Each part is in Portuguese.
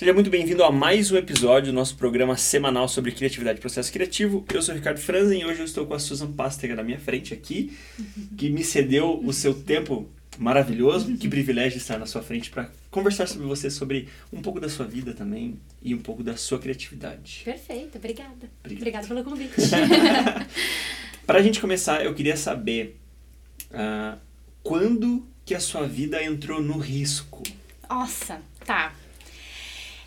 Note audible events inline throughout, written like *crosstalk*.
Seja muito bem-vindo a mais um episódio do nosso programa semanal sobre criatividade e processo criativo. Eu sou o Ricardo Franzen e hoje eu estou com a Susan Pastega na minha frente aqui, que me cedeu o seu tempo maravilhoso. Que privilégio estar na sua frente para conversar sobre você, sobre um pouco da sua vida também e um pouco da sua criatividade. Perfeito, obrigada. Obrigado. Obrigada pelo convite. *laughs* *laughs* Para a gente começar, eu queria saber ah, quando que a sua vida entrou no risco? Nossa, tá.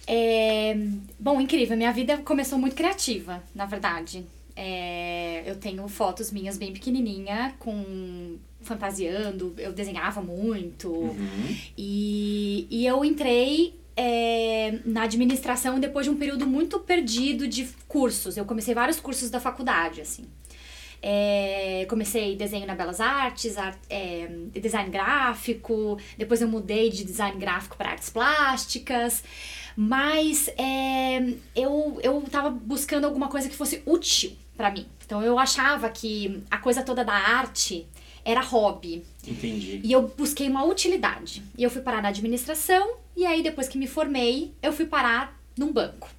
É, bom, incrível. Minha vida começou muito criativa, na verdade. É, eu tenho fotos minhas bem pequenininha, com fantasiando. Eu desenhava muito. Uhum. E, e eu entrei é, na administração depois de um período muito perdido de cursos. Eu comecei vários cursos da faculdade, assim. É, comecei desenho na Belas Artes, ar- é, design gráfico, depois eu mudei de design gráfico para artes plásticas, mas é, eu, eu tava buscando alguma coisa que fosse útil para mim. Então eu achava que a coisa toda da arte era hobby. Entendi. E eu busquei uma utilidade. E eu fui parar na administração, e aí depois que me formei, eu fui parar num banco.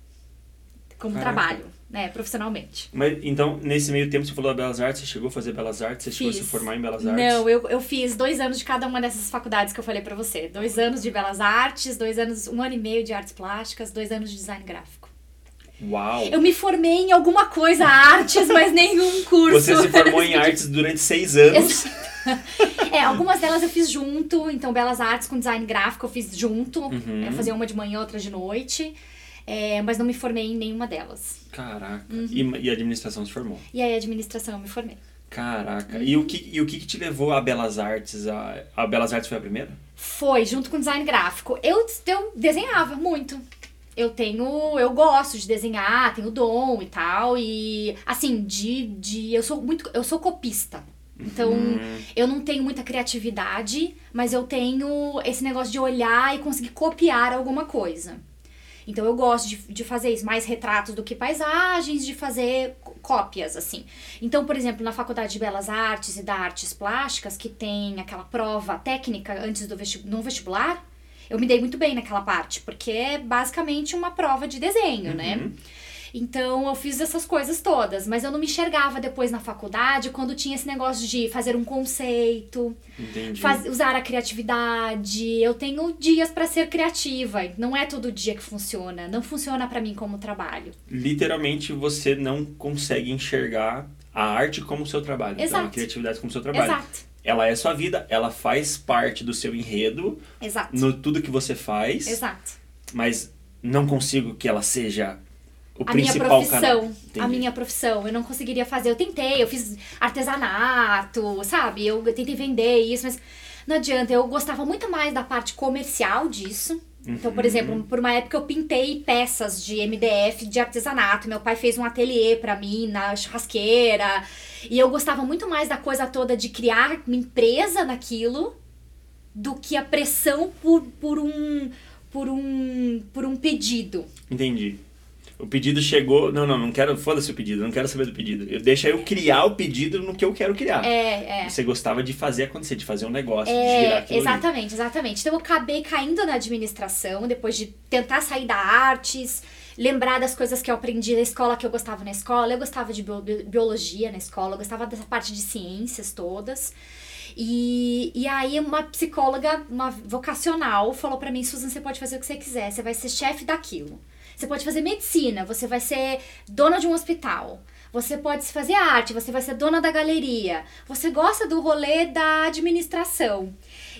Como Caraca. trabalho, né, profissionalmente. Mas então, nesse meio tempo, você falou da Belas Artes, você chegou a fazer Belas Artes, você chegou a se Fiz. formar em Belas Artes? Não, eu, eu fiz dois anos de cada uma dessas faculdades que eu falei pra você. Dois anos de belas artes, dois anos, um ano e meio de artes plásticas, dois anos de design gráfico. Uau! Eu me formei em alguma coisa artes, mas nenhum *laughs* curso. Você se formou em artes durante seis anos. *laughs* É, algumas delas eu fiz junto, então Belas Artes com design gráfico eu fiz junto. Uhum. Eu fazia uma de manhã, outra de noite. É, mas não me formei em nenhuma delas. Caraca. Uhum. E, e a administração se formou. E aí, administração eu me formei. Caraca. E, o que, e o que, que te levou a Belas Artes? A, a Belas Artes foi a primeira? Foi, junto com design gráfico. Eu, eu desenhava muito. Eu tenho. Eu gosto de desenhar, tenho dom e tal. E assim, de. de eu sou muito. Eu sou copista. Então, Hum, eu não tenho muita criatividade, mas eu tenho esse negócio de olhar e conseguir copiar alguma coisa. Então eu gosto de, de fazer isso, mais retratos do que paisagens, de fazer cópias, assim. Então, por exemplo, na Faculdade de Belas Artes e da Artes Plásticas, que tem aquela prova técnica antes do vesti no vestibular, eu me dei muito bem naquela parte, porque é basicamente uma prova de desenho, né? Então eu fiz essas coisas todas, mas eu não me enxergava depois na faculdade quando tinha esse negócio de fazer um conceito, faz- usar a criatividade. Eu tenho dias pra ser criativa, não é todo dia que funciona, não funciona pra mim como trabalho. Literalmente você não consegue enxergar a arte como seu trabalho. Então, a Exato. criatividade como seu trabalho. Exato, Ela é sua vida, ela faz parte do seu enredo, exato, no tudo que você faz, exato. mas não consigo que ela seja o A minha principal profissão, canal. a minha profissão, eu não conseguiria fazer. Eu tentei, eu fiz artesanato, sabe? Eu tentei vender isso, mas não adianta. Eu gostava muito mais da parte comercial disso. Então, por Uhum. exemplo, por uma época eu pintei peças de MDF de artesanato. Meu pai fez um ateliê pra mim na churrasqueira. E eu gostava muito mais da coisa toda de criar uma empresa naquilo do que a pressão por, por um por um por um pedido. Entendi. O pedido chegou. Não, não, não quero. Foda-se o pedido, não quero saber do pedido. Eu deixa eu criar o pedido no que eu quero criar. É, é. Você gostava de fazer acontecer, de fazer um negócio, de girar É, aquilo ali. exatamente, exatamente. Então eu acabei caindo na administração depois de tentar sair da artes, lembrar das coisas que eu aprendi na escola que eu gostava na escola. Eu gostava de bio- bi- biologia na escola, eu gostava dessa parte de ciências todas. E, e aí uma psicóloga, uma vocacional, falou pra mim, Susan, você pode fazer o que você quiser, você vai ser chefe daquilo. Você pode fazer medicina, você vai ser dona de um hospital. Você pode fazer arte, você vai ser dona da galeria. Você gosta do rolê da administração.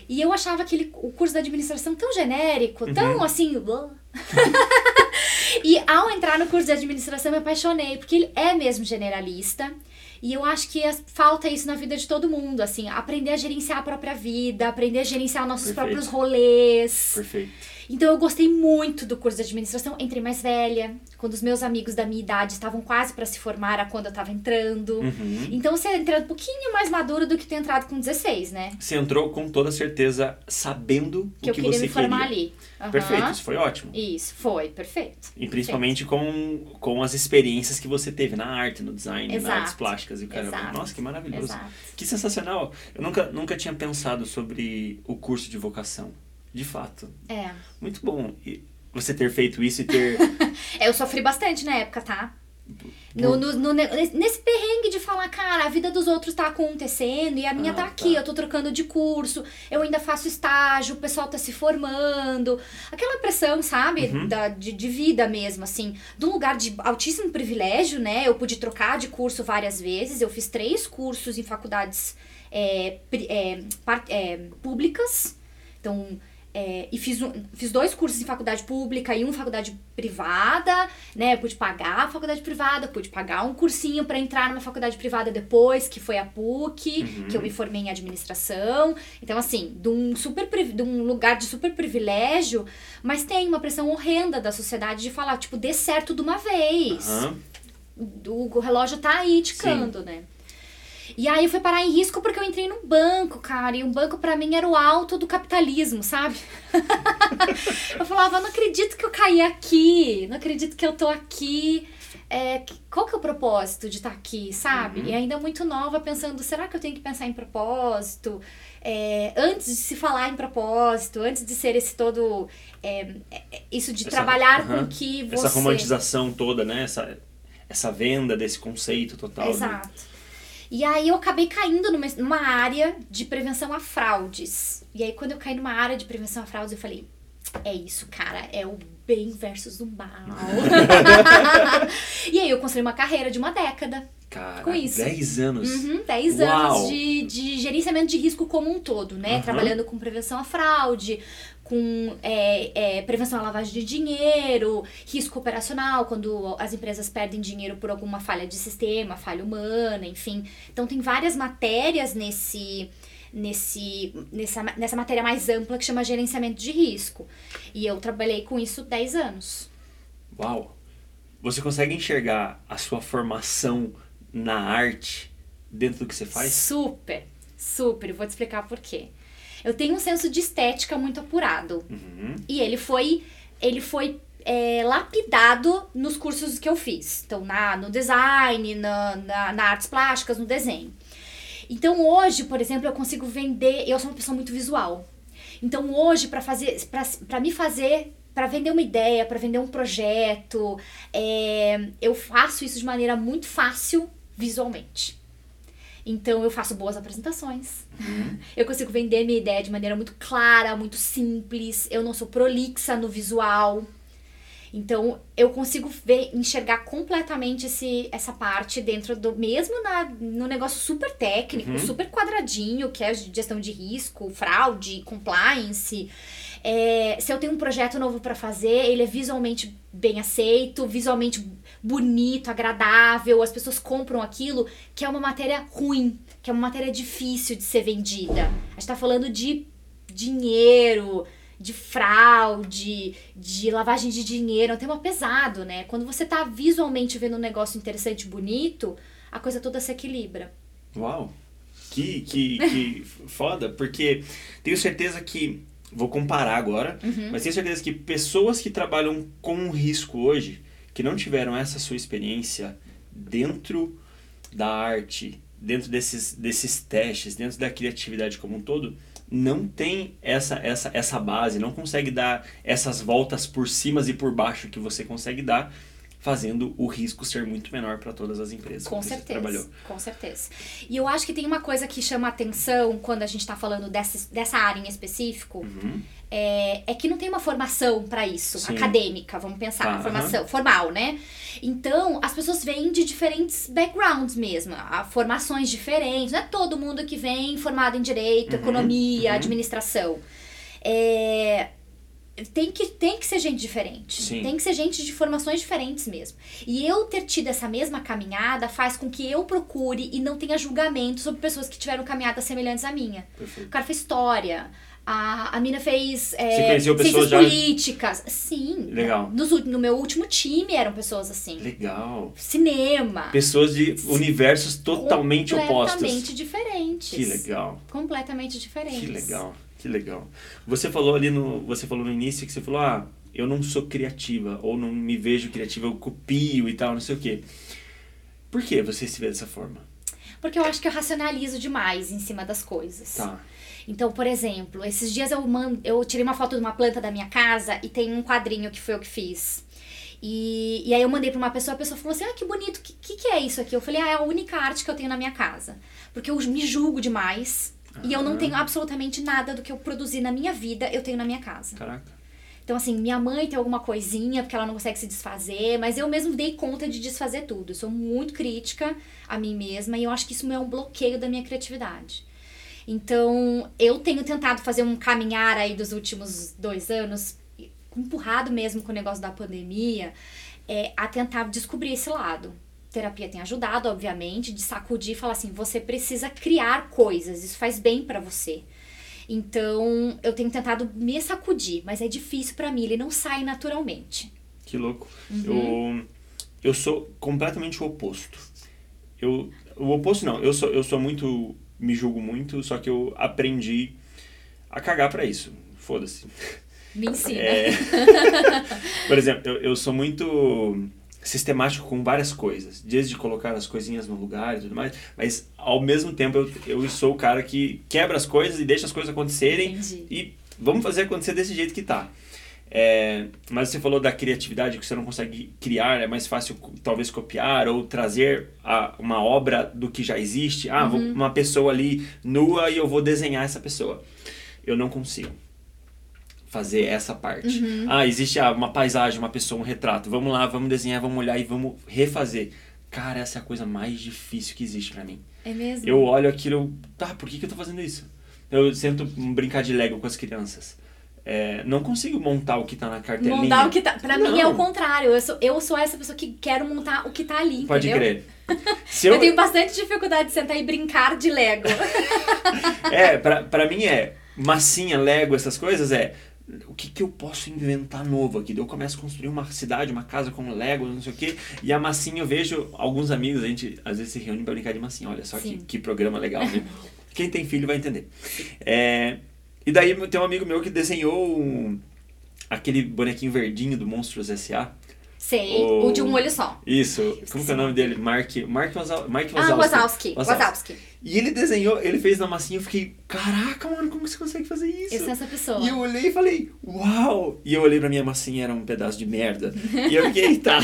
E eu achava aquele, o curso da administração tão genérico, tão assim. *laughs* e ao entrar no curso de administração, eu me apaixonei, porque ele é mesmo generalista. E eu acho que falta isso na vida de todo mundo, assim, aprender a gerenciar a própria vida, aprender a gerenciar nossos Perfeito. próprios rolês. Perfeito. Então eu gostei muito do curso de administração. Entrei mais velha, quando os meus amigos da minha idade estavam quase para se formar, a quando eu tava entrando. Uhum. Então você entra um pouquinho mais maduro do que ter entrado com 16, né? Você entrou com toda certeza sabendo Que o eu que queria você me formar queria. ali. Aham. Perfeito, isso foi ótimo. Isso, foi, perfeito. E principalmente com, com as experiências que você teve na arte, no design, nas Exato. artes plásticas e o. Exato. Nossa, que maravilhoso. Exato. Que sensacional. Eu nunca, nunca tinha pensado sobre o curso de vocação. De fato. É. Muito bom. Você ter feito isso e ter. *laughs* É, eu sofri bastante na época, tá? No, no, no- nesse perrengue de falar, cara, a vida dos outros tá acontecendo e a minha Ah, tá aqui, tá. eu tô trocando de curso, eu ainda faço estágio, o pessoal tá se formando. Aquela pressão, sabe? Uhum. Da, de, de vida mesmo, assim. De um lugar de altíssimo privilégio, né? Eu pude trocar de curso várias vezes, eu fiz três cursos em faculdades é, é, é, públicas. Então, é, e fiz, um- fiz dois cursos em faculdade pública e um em faculdade privada, né? Eu pude pagar a faculdade privada, pude pagar um cursinho pra entrar numa faculdade privada depois, que foi a PUC, Uhum. que eu me formei em administração. Então, assim, de um, super, de um lugar de super privilégio, mas tem uma pressão horrenda da sociedade de falar, tipo, dê certo de uma vez Aham. o, o relógio tá aí ticando, né? E aí eu fui parar em risco porque eu entrei num banco, cara. E um banco pra mim era o alto do capitalismo, sabe? *laughs* eu falava, não acredito que eu caí aqui. Não acredito que eu tô aqui. É, qual que é o propósito de estar aqui, sabe? Uhum. E ainda muito nova, pensando, será que eu tenho que pensar em propósito? É, antes de se falar em propósito, antes de ser esse todo... é, é, isso de Essa- trabalhar aham. com que você... Essa romantização toda, né? Essa, essa venda desse conceito total. de- Exato. E aí eu acabei caindo numa, numa área de prevenção a fraudes. E aí quando eu caí numa área de prevenção a fraudes, eu falei, é isso, cara, é o bem versus o mal. *laughs* e aí eu construí uma carreira de uma década. Cara, Com isso. 10 anos. Uhum, 10 Uau. anos de, de gerenciamento de risco como um todo, né? Aham. Trabalhando com prevenção à fraude, com é, é, prevenção à lavagem de dinheiro, risco operacional, quando as empresas perdem dinheiro por alguma falha de sistema, falha humana, enfim. Então tem várias matérias nesse. Nesse, nessa, nessa matéria mais ampla que chama gerenciamento de risco. E eu trabalhei com isso 10 anos. Uau! Você consegue enxergar a sua formação na arte dentro do que você faz? Super, super. Vou te explicar por quê. Eu tenho um senso de estética muito apurado. Uhum. E ele foi, ele foi é, lapidado nos cursos que eu fiz. Então, na, no design, na, na, na artes plásticas, no desenho. Então, hoje, por exemplo, eu consigo vender. Eu sou uma pessoa muito visual. Então, hoje, para fazer, para me fazer, para vender uma ideia, para vender um projeto, é, eu faço isso de maneira muito fácil visualmente. Então, eu faço boas apresentações. *laughs* Eu consigo vender minha ideia de maneira muito clara, muito simples. Eu não sou prolixa no visual. Então, eu consigo ver, enxergar completamente esse, essa parte dentro do. Mesmo na, no negócio super técnico, Uhum. super quadradinho, que é gestão de risco, fraude, compliance. É, se eu tenho um projeto novo para fazer, ele é visualmente bem aceito, visualmente bonito, agradável, as pessoas compram aquilo, que é uma matéria ruim, que é uma matéria difícil de ser vendida. A gente tá falando de dinheiro, de fraude, de lavagem de dinheiro, é um tema pesado, né? Quando você tá visualmente vendo um negócio interessante bonito, a coisa toda se equilibra. Uau! Que, que, que *laughs* foda, porque tenho certeza que. Vou comparar agora, Uhum. mas tenho certeza que pessoas que trabalham com risco hoje, que não tiveram essa sua experiência dentro da arte, dentro desses, desses testes, dentro da criatividade como um todo, não tem essa, essa, essa base, não consegue dar essas voltas por cima e por baixo que você consegue dar, fazendo o risco ser muito menor para todas as empresas Com que você certeza, trabalhou. com certeza. E eu acho que tem uma coisa que chama atenção quando a gente tá falando dessa, dessa área em específico, Uhum. é, é que não tem uma formação para isso, Sim. acadêmica, vamos pensar, Tá, formação formal, né? Então, as pessoas vêm de diferentes backgrounds mesmo, há formações diferentes, não é todo mundo que vem formado em direito, Uhum, economia, uhum. administração. É, tem que, tem que ser gente diferente. Sim. Tem que ser gente de formações diferentes mesmo. E eu ter tido essa mesma caminhada faz com que eu procure e não tenha julgamento sobre pessoas que tiveram caminhadas semelhantes à minha. O Perfeito. cara fez história. A, a mina fez é, ciências já- políticas. Sim. Legal. Nos ú- no meu último time eram pessoas assim. Legal. Cinema. Pessoas de universos totalmente opostos. Completamente diferentes. Que legal. Completamente diferentes. Que legal. Que legal. Você falou ali no, você falou no início que você falou: "Ah, eu não sou criativa ou não me vejo criativa, eu copio e tal, não sei o quê". Por que você se vê dessa forma? Porque eu acho que eu racionalizo demais em cima das coisas. Tá. Então, por exemplo, esses dias eu, mand... eu tirei uma foto de uma planta da minha casa e tem um quadrinho que foi eu que fiz. E, e aí eu mandei pra uma pessoa, a pessoa falou assim, ah, que bonito, o que, que, que é isso aqui? Eu falei, ah, é a única arte que eu tenho na minha casa. Porque eu me julgo demais e eu não tenho absolutamente nada do que eu produzi na minha vida, eu tenho na minha casa. Caraca. Então, assim, minha mãe tem alguma coisinha, porque ela não consegue se desfazer, mas eu mesmo dei conta de desfazer tudo. Eu sou muito crítica a mim mesma e eu acho que isso é um bloqueio da minha criatividade. Então, eu tenho tentado fazer um caminhar aí dos últimos dois anos, empurrado mesmo com o negócio da pandemia, é, a tentar descobrir esse lado. Terapia tem ajudado, obviamente, de sacudir e falar assim: você precisa criar coisas, isso faz bem para você. Então, eu tenho tentado me sacudir, mas é difícil para mim, ele não sai naturalmente. Que louco. Uhum. Eu, eu sou completamente o oposto. Eu, o oposto não, eu sou, eu sou muito, me julgo muito, só que eu aprendi a cagar para isso. Foda-se. Me ensina. É... *laughs* Por exemplo, eu, eu sou muito sistemático com várias coisas, desde colocar as coisinhas no lugar e tudo mais, mas ao mesmo tempo eu, eu sou o cara que quebra as coisas e deixa as coisas acontecerem Entendi. e vamos fazer acontecer desse jeito que tá. É, mas você falou da criatividade, que você não consegue criar, é mais fácil talvez copiar ou trazer a, uma obra do que já existe. Ah, vou, uma pessoa ali nua e eu vou desenhar essa pessoa. Eu não consigo fazer essa parte. Uhum. Ah, existe ah, uma paisagem, uma pessoa, um retrato. Vamos lá, vamos desenhar, vamos olhar e vamos refazer. Cara, essa é a coisa mais difícil que existe para mim. É mesmo? Eu olho aquilo, eu, tá, por que, que eu tô fazendo isso? Eu tento brincar de Lego com as crianças. É, não consigo montar o que tá na cartelinha. Montar o que tá. Pra mim é o Não. contrário. Eu sou, eu sou essa pessoa que quero montar o que tá ali. Pode entendeu? crer. *laughs* Eu... eu, tenho bastante dificuldade de sentar e brincar de Lego. *laughs* É, pra, pra mim é massinha, Lego, essas coisas, é o que, que eu posso inventar novo aqui? Eu começo a construir uma cidade, uma casa com Lego, não sei o quê. E a massinha eu vejo alguns amigos, a gente às vezes se reúne pra brincar de massinha. Olha só que, que programa legal, né? *laughs* Quem tem filho vai entender. É, e daí tem um amigo meu que desenhou um- aquele bonequinho verdinho do Monstros S.A. Sei, O- o de um olho só. Isso, como que é o nome dele? Mark, Mark, Wazal, Mike Wazowski. Ah, Wazowski. Wazowski. Wazowski. E ele desenhou, ele fez na massinha, eu fiquei, caraca, mano, como você consegue fazer isso? Eu sou essa pessoa. E eu olhei e falei, uau! E eu olhei pra minha massinha, era um pedaço de merda. E eu fiquei, tá.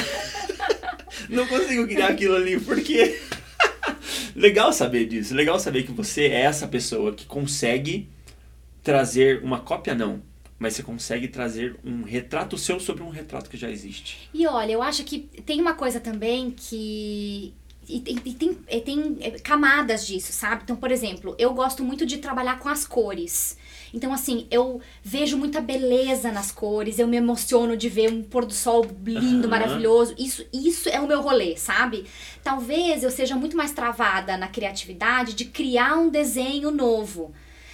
*laughs* Não consigo criar aquilo ali, porque. *laughs* legal saber disso. Legal saber que você é essa pessoa que consegue trazer uma cópia, não. Mas você consegue trazer um retrato seu sobre um retrato que já existe. E olha, eu acho que tem uma coisa também que. E tem, e tem, e tem é, camadas disso, sabe? Então, por exemplo, eu gosto muito de trabalhar com as cores. Então, assim, eu vejo muita beleza nas cores, eu me emociono de ver um pôr do sol lindo, Aham. maravilhoso. Isso, isso é o meu rolê, sabe? Talvez eu seja muito mais travada na criatividade de criar um desenho novo.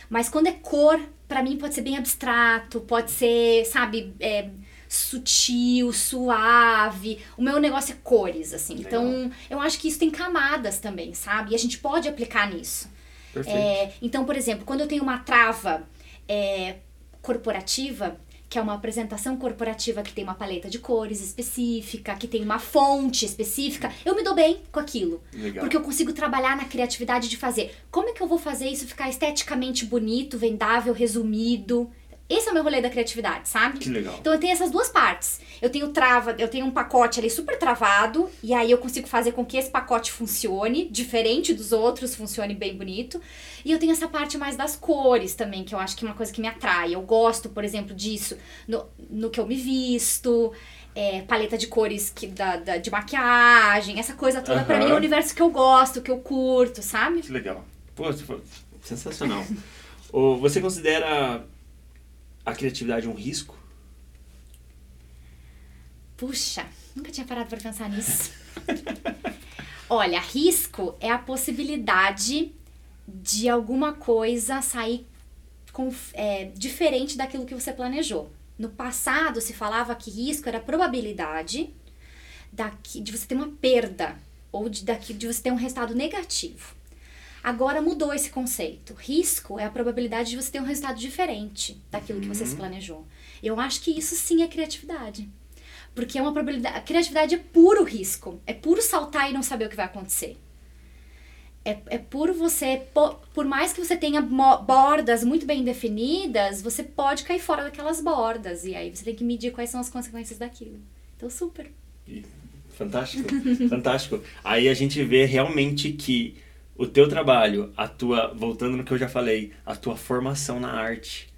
Mas quando é cor, pra mim pode ser bem abstrato, pode ser, sabe, é, sutil, suave. O meu negócio é cores, assim. Legal. Então, eu acho que isso tem camadas também, sabe? E a gente pode aplicar nisso. Perfeito. É, então, por exemplo, quando eu tenho uma trava é, corporativa, que é uma apresentação corporativa que tem uma paleta de cores específica, que tem uma fonte específica, eu me dou bem com aquilo. Legal. Porque eu consigo trabalhar na criatividade de fazer. Como é que eu vou fazer isso ficar esteticamente bonito, vendável, resumido? Esse é o meu rolê da criatividade, sabe? Que legal. Então eu tenho essas duas partes. Eu tenho trava, eu tenho um pacote ali super travado, e aí eu consigo fazer com que esse pacote funcione, diferente dos outros, funcione bem bonito. E eu tenho essa parte mais das cores também, que eu acho que é uma coisa que me atrai. Eu gosto, por exemplo, disso no, no que eu me visto. é, paleta de cores que, da, da- de maquiagem, essa coisa toda, pra Aham. mim é o universo que eu gosto, que eu curto, sabe? Que legal. Pô, você foi- sensacional. *laughs* Você considera a criatividade um risco? Puxa, nunca tinha parado pra pensar nisso. *laughs* Olha, risco é a possibilidade de alguma coisa sair com, é, diferente daquilo que você planejou. No passado se falava que risco era a probabilidade daqui, de você ter uma perda ou de, daqui, de você ter um resultado negativo. Agora mudou esse conceito. Risco é a probabilidade de você ter um resultado diferente daquilo que você se planejou. Eu acho que isso sim é criatividade. Porque é uma probabilidade. A criatividade é puro risco. É puro saltar e não saber o que vai acontecer. É, é por você, por, por mais que você tenha bordas muito bem definidas, você pode cair fora daquelas bordas. E aí você tem que medir quais são as consequências daquilo. Então, super. Fantástico, *laughs* fantástico. Aí a gente vê realmente que o teu trabalho, a tua, voltando no que eu já falei, a tua formação na arte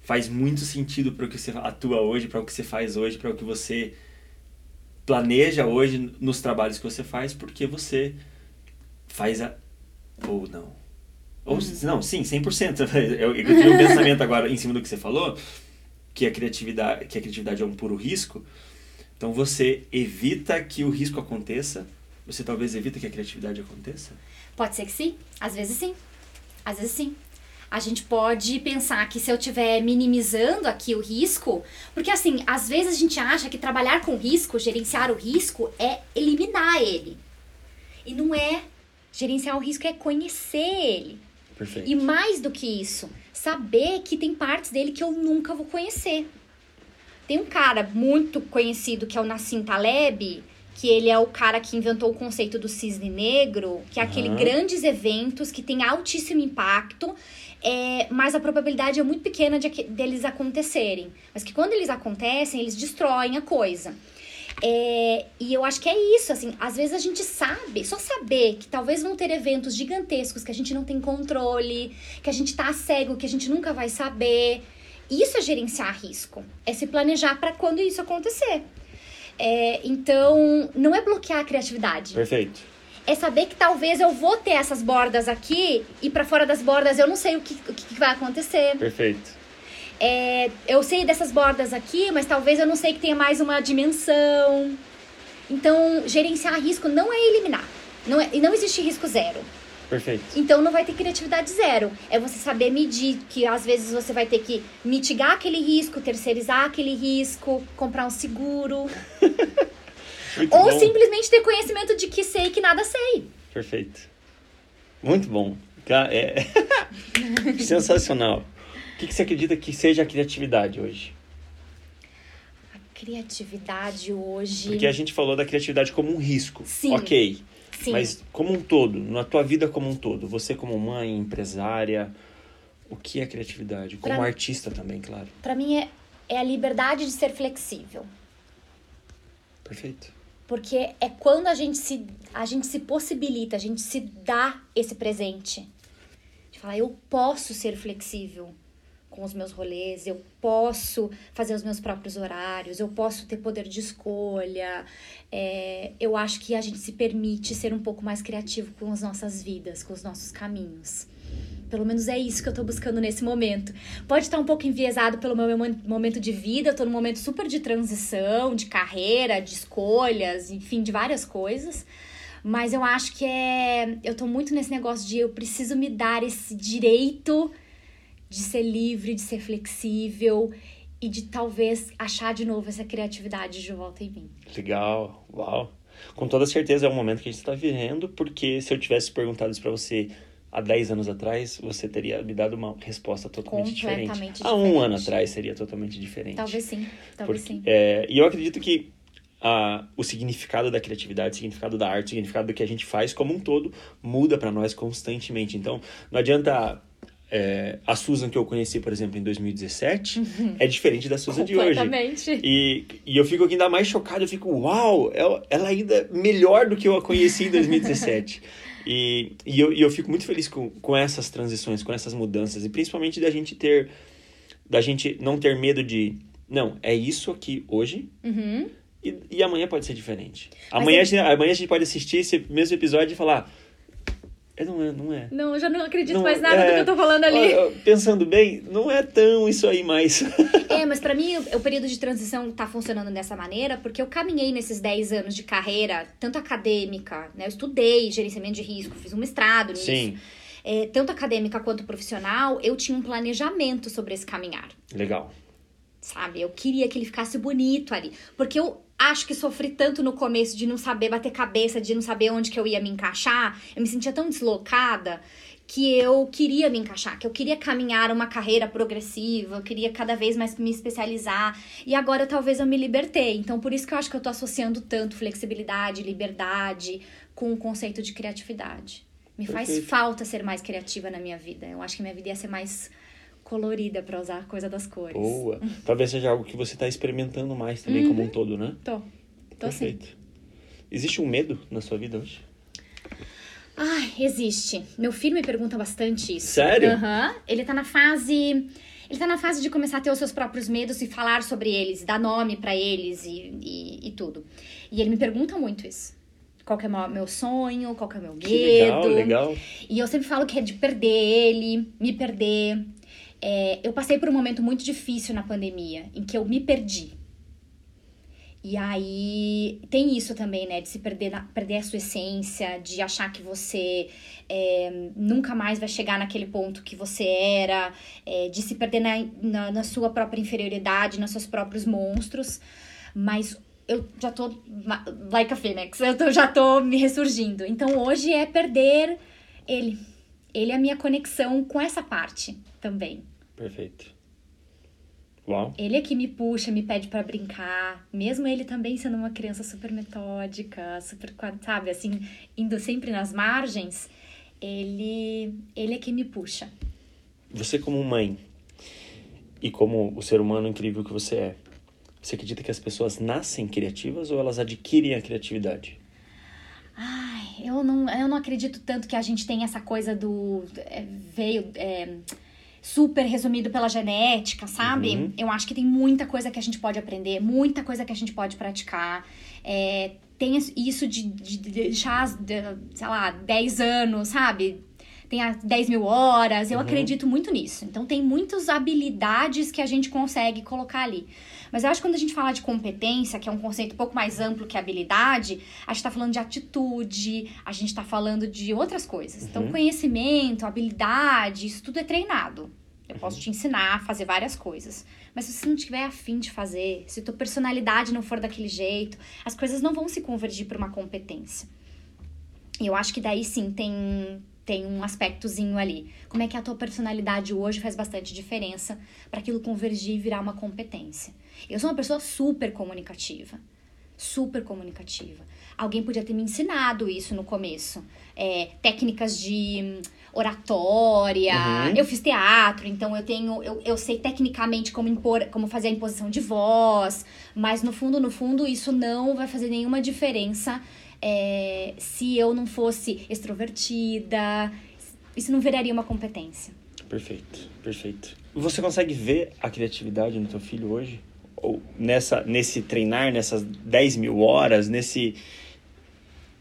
faz muito sentido para o que você atua hoje, para o que você faz hoje, para o que você planeja hoje nos trabalhos que você faz, porque você faz a ou não. Ou não, sim, 100%. *laughs* Eu, eu tive um pensamento agora em cima do que você falou, que a criatividade, que a criatividade é um puro risco. Então você evita que o risco aconteça, você talvez evita que a criatividade aconteça. Pode ser que sim, às vezes sim. Às vezes sim. A gente pode pensar que se eu estiver minimizando aqui o risco, porque assim, às vezes a gente acha que trabalhar com risco, gerenciar o risco, é eliminar ele. E não é. Gerenciar o risco é conhecer ele. Perfeito. E mais do que isso, saber que tem partes dele que eu nunca vou conhecer. Tem um cara muito conhecido que é o Nassim Taleb, que ele é o cara que inventou o conceito do cisne negro, que é aquele grandes eventos que tem altíssimo impacto, é, mas a probabilidade é muito pequena de deles acontecerem. Mas que quando eles acontecem, eles destroem a coisa. É, e eu acho que é isso, assim, às vezes a gente sabe, só saber que talvez vão ter eventos gigantescos que a gente não tem controle, que a gente tá cego, que a gente nunca vai saber. Isso é gerenciar risco, é se planejar para quando isso acontecer. É, então, não é bloquear a criatividade, Perfeito. é saber que talvez eu vou ter essas bordas aqui e para fora das bordas eu não sei o que, o que vai acontecer. Perfeito. É, eu sei dessas bordas aqui, mas talvez eu não sei que tenha mais uma dimensão. Então, gerenciar risco não é eliminar. Não é, e não existe risco zero. Perfeito. Então, não vai ter criatividade zero. É você saber medir, que às vezes você vai ter que mitigar aquele risco, terceirizar aquele risco, comprar um seguro. *laughs* Ou bom. simplesmente ter conhecimento de que sei que nada sei. Perfeito. Muito bom. É... *laughs* Sensacional. O que que você acredita que seja a criatividade hoje? Criatividade hoje. Porque a gente falou da criatividade como um risco. Sim. Ok. Sim. Mas como um todo, na tua vida como um todo, você como mãe, empresária, o que é criatividade? Como Pra- artista também, claro. Pra mim é, é a liberdade de ser flexível. Perfeito. Porque é quando a gente se, a gente se possibilita, a gente se dá esse presente. De falar, eu posso ser flexível com os meus rolês, eu posso fazer os meus próprios horários, eu posso ter poder de escolha. É, eu acho que a gente se permite ser um pouco mais criativo com as nossas vidas, com os nossos caminhos. Pelo menos é isso que eu tô buscando nesse momento. Pode estar um pouco enviesado pelo meu mo- momento de vida, eu tô num momento super de transição, de carreira, de escolhas, enfim, de várias coisas. Mas eu acho que é. Eu tô muito nesse negócio de eu preciso me dar esse direito de ser livre, de ser flexível e de talvez achar de novo essa criatividade de volta em mim. Legal. Uau. Com toda certeza é um momento que a gente está vivendo, porque se eu tivesse perguntado isso para você há 10 anos atrás, você teria me dado uma resposta totalmente diferente. Completamente Há um diferente. ano atrás seria totalmente diferente. Talvez sim, talvez Porque- sim. é, e eu acredito que o significado da criatividade, o significado da arte, o significado do que a gente faz como um todo muda para nós constantemente. Então, não adianta. É, a Susan que eu conheci, por exemplo, em 2017 é diferente da Susan de hoje. E, e eu fico ainda mais chocado, eu fico, uau, ela, ela ainda é melhor do que eu a conheci em 2017. *laughs* e e eu, e eu fico muito feliz com, com essas transições, com essas mudanças, e principalmente da gente ter, da gente não ter medo de, não, é isso aqui hoje, Uhum. e, e amanhã pode ser diferente. Amanhã, eu- a gente, amanhã a gente pode assistir esse mesmo episódio e falar, é, não é, não é. Não, eu já não acredito Não, mais nada do é, que eu tô falando ali. Pensando bem, não é tão isso aí mais. É, mas pra mim o, o período de transição tá funcionando dessa maneira porque eu caminhei nesses 10 anos de carreira, tanto acadêmica, né? Eu estudei gerenciamento de risco, fiz um mestrado nisso. Sim, É, tanto acadêmica quanto profissional, eu tinha um planejamento sobre esse caminhar. legal. sabe? Eu queria que ele ficasse bonito ali. Porque eu acho que sofri tanto no começo de não saber bater cabeça, de não saber onde que eu ia me encaixar. Eu me sentia tão deslocada que eu queria me encaixar, que eu queria caminhar uma carreira progressiva, eu queria cada vez mais me especializar. E agora talvez eu me libertei. Então por isso que eu acho que eu tô associando tanto flexibilidade, liberdade com o conceito de criatividade. Me faz Perfeito. falta ser mais criativa na minha vida. Eu acho que minha vida ia ser mais colorida pra usar a coisa das cores. Boa. *laughs* Talvez seja algo que você tá experimentando mais também, como um todo, né? Tô. Tô sim. Perfeito. Existe um medo na sua vida hoje? Ai, existe. Meu filho me pergunta bastante isso. Sério? Aham. Ele tá na fase. Ele tá na fase de começar a ter os seus próprios medos e falar sobre eles, dar nome pra eles e, e, e tudo. E ele me pergunta muito isso. Qual que é o meu- meu sonho, qual que é o meu medo. Que legal, legal. E eu sempre falo que é de perder ele, me perder. É, eu passei por um momento muito difícil na pandemia, em que eu me perdi. E aí tem isso também, né? De se perder, na- perder a sua essência, de achar que você é, nunca mais vai chegar naquele ponto que você era, é, de se perder na, na, na sua própria inferioridade, nos seus próprios monstros. Mas eu já tô like a phoenix, eu tô- já tô me ressurgindo. Então hoje é perder ele. Ele é a minha conexão com essa parte também. Perfeito. Uau. Ele é que me puxa, me pede pra brincar, mesmo ele também sendo uma criança super metódica, super, sabe, assim, indo sempre nas margens, ele ele é que me puxa. Você como mãe e como o ser humano incrível que você é, você acredita que as pessoas nascem criativas ou elas adquirem a criatividade? Ai, eu não, eu não acredito tanto que a gente tem essa coisa do. é, veio. é, super resumido pela genética, sabe? Uhum. Eu acho que tem muita coisa que a gente pode aprender, muita coisa que a gente pode praticar. É, tem isso de, de, de deixar, de, sei lá, 10 anos, sabe? Tem as 10 mil horas, eu Uhum. acredito muito nisso. Então, tem muitas habilidades que a gente consegue colocar ali. Mas eu acho que quando a gente fala de competência, que é um conceito um pouco mais amplo que habilidade, a gente tá falando de atitude, a gente tá falando de outras coisas. Então, Uhum. conhecimento, habilidade, isso tudo é treinado. Eu posso te ensinar a fazer várias coisas. Mas se você não tiver afim de fazer, se tua personalidade não for daquele jeito, as coisas não vão se convergir para uma competência. E eu acho que daí sim tem, tem um aspectozinho ali. Como é que a tua personalidade hoje faz bastante diferença para aquilo convergir e virar uma competência. Eu sou uma pessoa super comunicativa. Super comunicativa. Alguém podia ter me ensinado isso no começo. É, técnicas de hum, oratória. Uhum. Eu fiz teatro, então eu tenho. Eu, eu sei tecnicamente como impor, como fazer a imposição de voz. Mas no fundo, no fundo, isso não vai fazer nenhuma diferença é, se eu não fosse extrovertida. Isso não viraria uma competência. Perfeito, perfeito. Você consegue ver a criatividade no teu filho hoje? Nessa, nesse treinar, nessas 10 mil horas, nesse,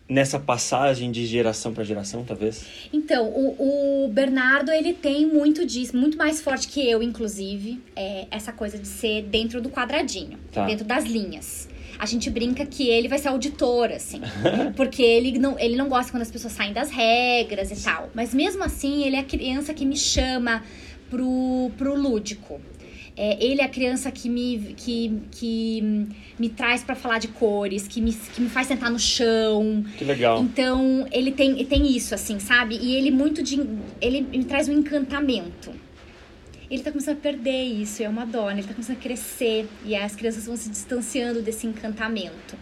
nessa passagem de geração para geração, talvez? Então, o, o Bernardo, ele tem muito disso, muito mais forte que eu, inclusive, é, essa coisa de ser dentro do quadradinho, Tá. dentro das linhas. A gente brinca que ele vai ser auditor, assim, *laughs* porque ele não, ele não gosta quando as pessoas saem das regras e tal. Mas mesmo assim, ele é a criança que me chama pro, pro lúdico. É, ele é a criança que me, que, que me traz pra falar de cores, que me, que me faz sentar no chão, Que legal. então, ele tem, tem isso, assim, sabe? E ele muito de. Ele me traz um encantamento. Ele tá começando a perder isso, é uma né? Ele tá começando a crescer e as crianças vão se distanciando desse encantamento.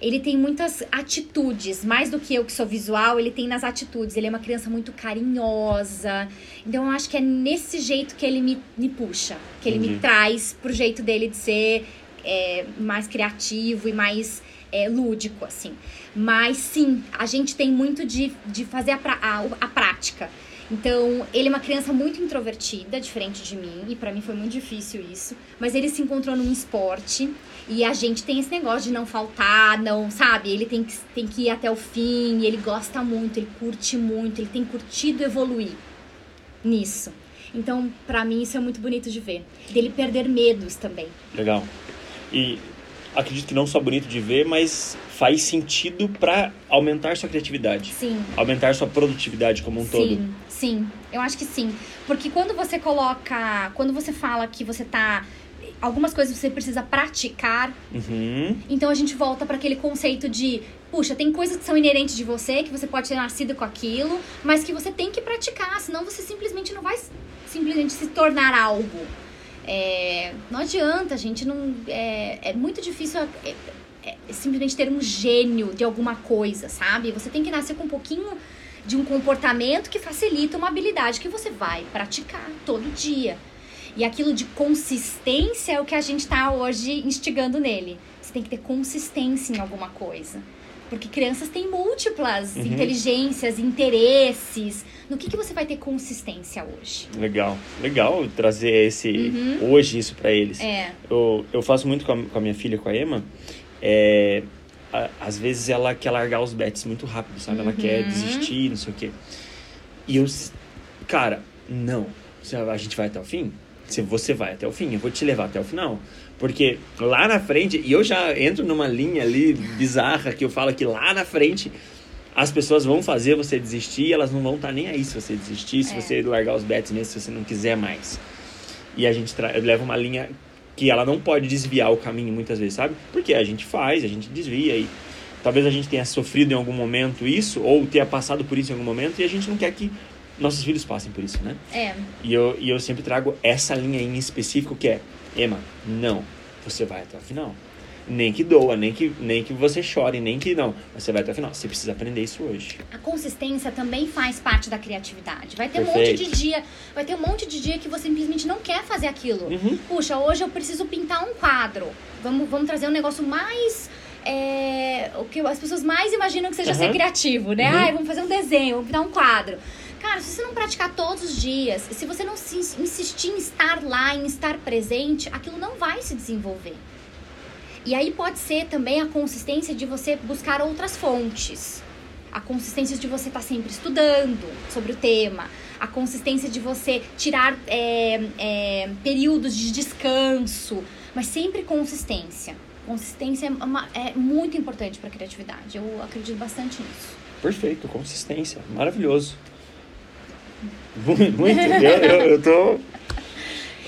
Ele tem muitas atitudes, mais do que eu que sou visual, ele tem nas atitudes. Ele é uma criança muito carinhosa. Então eu acho que é nesse jeito que ele me, me puxa, que ele me Entendi. traz pro jeito dele de ser é, mais criativo e mais é, lúdico, assim. Mas sim, a gente tem muito de, de fazer a, pra- a, a prática. Então, ele é uma criança muito introvertida, diferente de mim, e pra mim foi muito difícil isso. Mas ele se encontrou num esporte e a gente tem esse negócio de não faltar, não, sabe? Ele tem que, tem que ir até o fim, ele gosta muito, ele curte muito, ele tem curtido evoluir nisso. Então, pra mim, isso é muito bonito de ver. Dele perder medos também. Legal. E acredito que não só bonito de ver, mas faz sentido para aumentar sua criatividade, Sim. aumentar sua produtividade como um sim, todo. sim. Eu acho que sim. Porque quando você coloca. Quando você fala que você tá. Algumas coisas você precisa praticar, Uhum. então a gente volta para aquele conceito de. Puxa, tem coisas que são inerentes de você, que você pode ter nascido com aquilo, mas que você tem que praticar, senão você simplesmente não vai simplesmente se tornar algo. É, não adianta, gente, não. É, é muito difícil é, é, simplesmente ter um gênio de alguma coisa, sabe? Você tem que nascer com um pouquinho de um comportamento que facilita uma habilidade que você vai praticar todo dia. E aquilo de consistência é o que a gente está hoje instigando nele. Você tem que ter consistência em alguma coisa. Porque crianças têm múltiplas Uhum. inteligências, interesses. No que, que você vai ter consistência hoje? Legal, legal trazer esse Uhum. hoje isso pra eles. É. Eu, eu faço muito com a, com a minha filha, com a Emma. É, a- às vezes ela quer largar os bets muito rápido, sabe? Ela quer Uhum. desistir, não sei o quê. E eu, cara, não. A gente vai até o fim? Se você vai até o fim, eu vou te levar até o final. Porque lá na frente, e eu já entro numa linha ali bizarra que eu falo que lá na frente as pessoas vão fazer você desistir e elas não vão estar nem aí se você desistir, se É. você largar os bets mesmo, se você não quiser mais. E a gente leva uma linha que ela não pode desviar o caminho muitas vezes, sabe? Porque a gente faz, a gente desvia e talvez a gente tenha sofrido em algum momento isso ou tenha passado por isso em algum momento e a gente não quer que nossos filhos passem por isso, né? É. E eu, e eu sempre trago essa linha em específico que é, Emma, não, você vai até o final. Nem que doa, nem que, nem que você chore, nem que não. Mas você vai até o final. Você precisa aprender isso hoje. A consistência também faz parte da criatividade. Vai ter um monte Perfeito. de dia, vai ter um monte de dia que você simplesmente não quer fazer aquilo. Uhum. Puxa, hoje eu preciso pintar um quadro. Vamos, vamos trazer um negócio mais. é, o que as pessoas mais imaginam que seja Aham. ser criativo, né? Uhum. Ai, vamos fazer um desenho, vamos pintar um quadro. Cara, se você não praticar todos os dias, se você não se insistir em estar lá, em estar presente, aquilo não vai se desenvolver. E aí pode ser também a consistência de você buscar outras fontes. A consistência de você estar sempre estudando sobre o tema. A consistência de você tirar é, é, períodos de descanso. Mas sempre consistência. Consistência é, uma- é muito importante para a criatividade. Eu acredito bastante nisso. Perfeito, consistência. Maravilhoso. Muito, muito. Eu, eu, eu tô.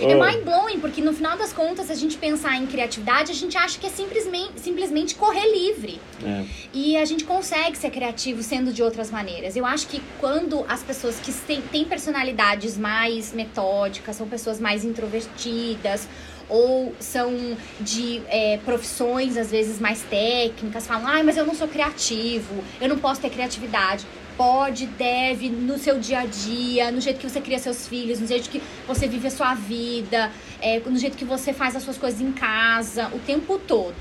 É Oh, mind-blowing, porque no final das contas, se a gente pensar em criatividade, a gente acha que é simplesmente, simplesmente correr livre. é, E a gente consegue ser criativo sendo de outras maneiras. Eu acho que quando as pessoas que têm, têm personalidades mais metódicas, são pessoas mais introvertidas, ou são de é, profissões às vezes mais técnicas, falam, ai, mas eu não sou criativo, eu não posso ter criatividade. Pode, deve, no seu dia a dia, no jeito que você cria seus filhos, no jeito que você vive a sua vida, é, no jeito que você faz as suas coisas em casa, o tempo todo.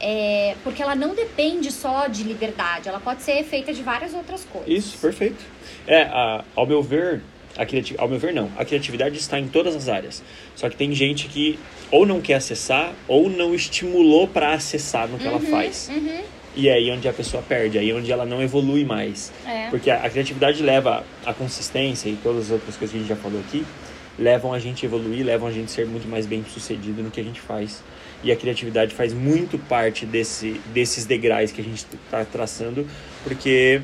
É, porque ela não depende só de liberdade, ela pode ser feita de várias outras coisas. Isso, perfeito. É, a- ao meu ver, a criati- ao meu ver não, a criatividade está em todas as áreas. Só que tem gente que ou não quer acessar ou não estimulou para acessar no que ela faz. Uhum, E é aí onde a pessoa perde, aí onde ela não evolui mais. é. Porque a, a criatividade leva a consistência e todas as outras coisas que a gente já falou aqui, levam a gente a evoluir, levam a gente a ser muito mais bem sucedido no que a gente faz. E a criatividade faz muito parte desse, desses degraus que a gente está traçando, porque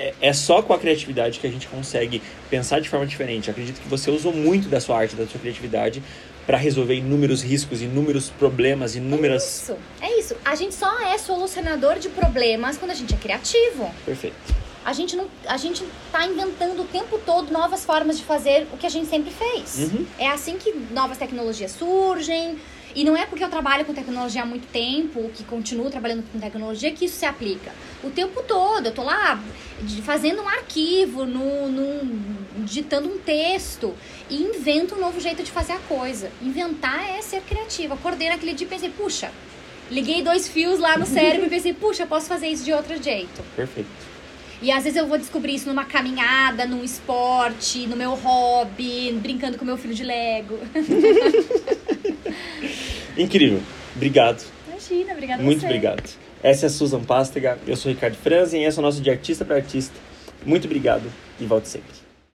é, é só com a criatividade que a gente consegue pensar de forma diferente. Eu acredito que você usou muito da sua arte, da sua criatividade, para resolver inúmeros riscos, inúmeros problemas, inúmeras. Isso, é isso. A gente só é solucionador de problemas quando a gente é criativo. Perfeito. A gente não, a gente tá inventando o tempo todo novas formas de fazer o que a gente sempre fez. Uhum. É assim que novas tecnologias surgem. E não é porque eu trabalho com tecnologia há muito tempo, que continuo trabalhando com tecnologia, que isso se aplica. O tempo todo, eu tô lá fazendo um arquivo, no, no- digitando um texto e invento um novo jeito de fazer a coisa. Inventar é ser criativa. Acordei naquele dia e pensei, puxa, liguei dois fios lá no cérebro e pensei, puxa, posso fazer isso de outro jeito. Perfeito. E às vezes eu vou descobrir isso numa caminhada, num esporte, no meu hobby, brincando com meu filho de Lego. *laughs* Incrível. Obrigado. Imagina, obrigada a Muito você. obrigado. Essa é a Susan Pastega, eu sou o Ricardo Franzen, esse é o nosso de artista para artista. Muito obrigado e volte sempre.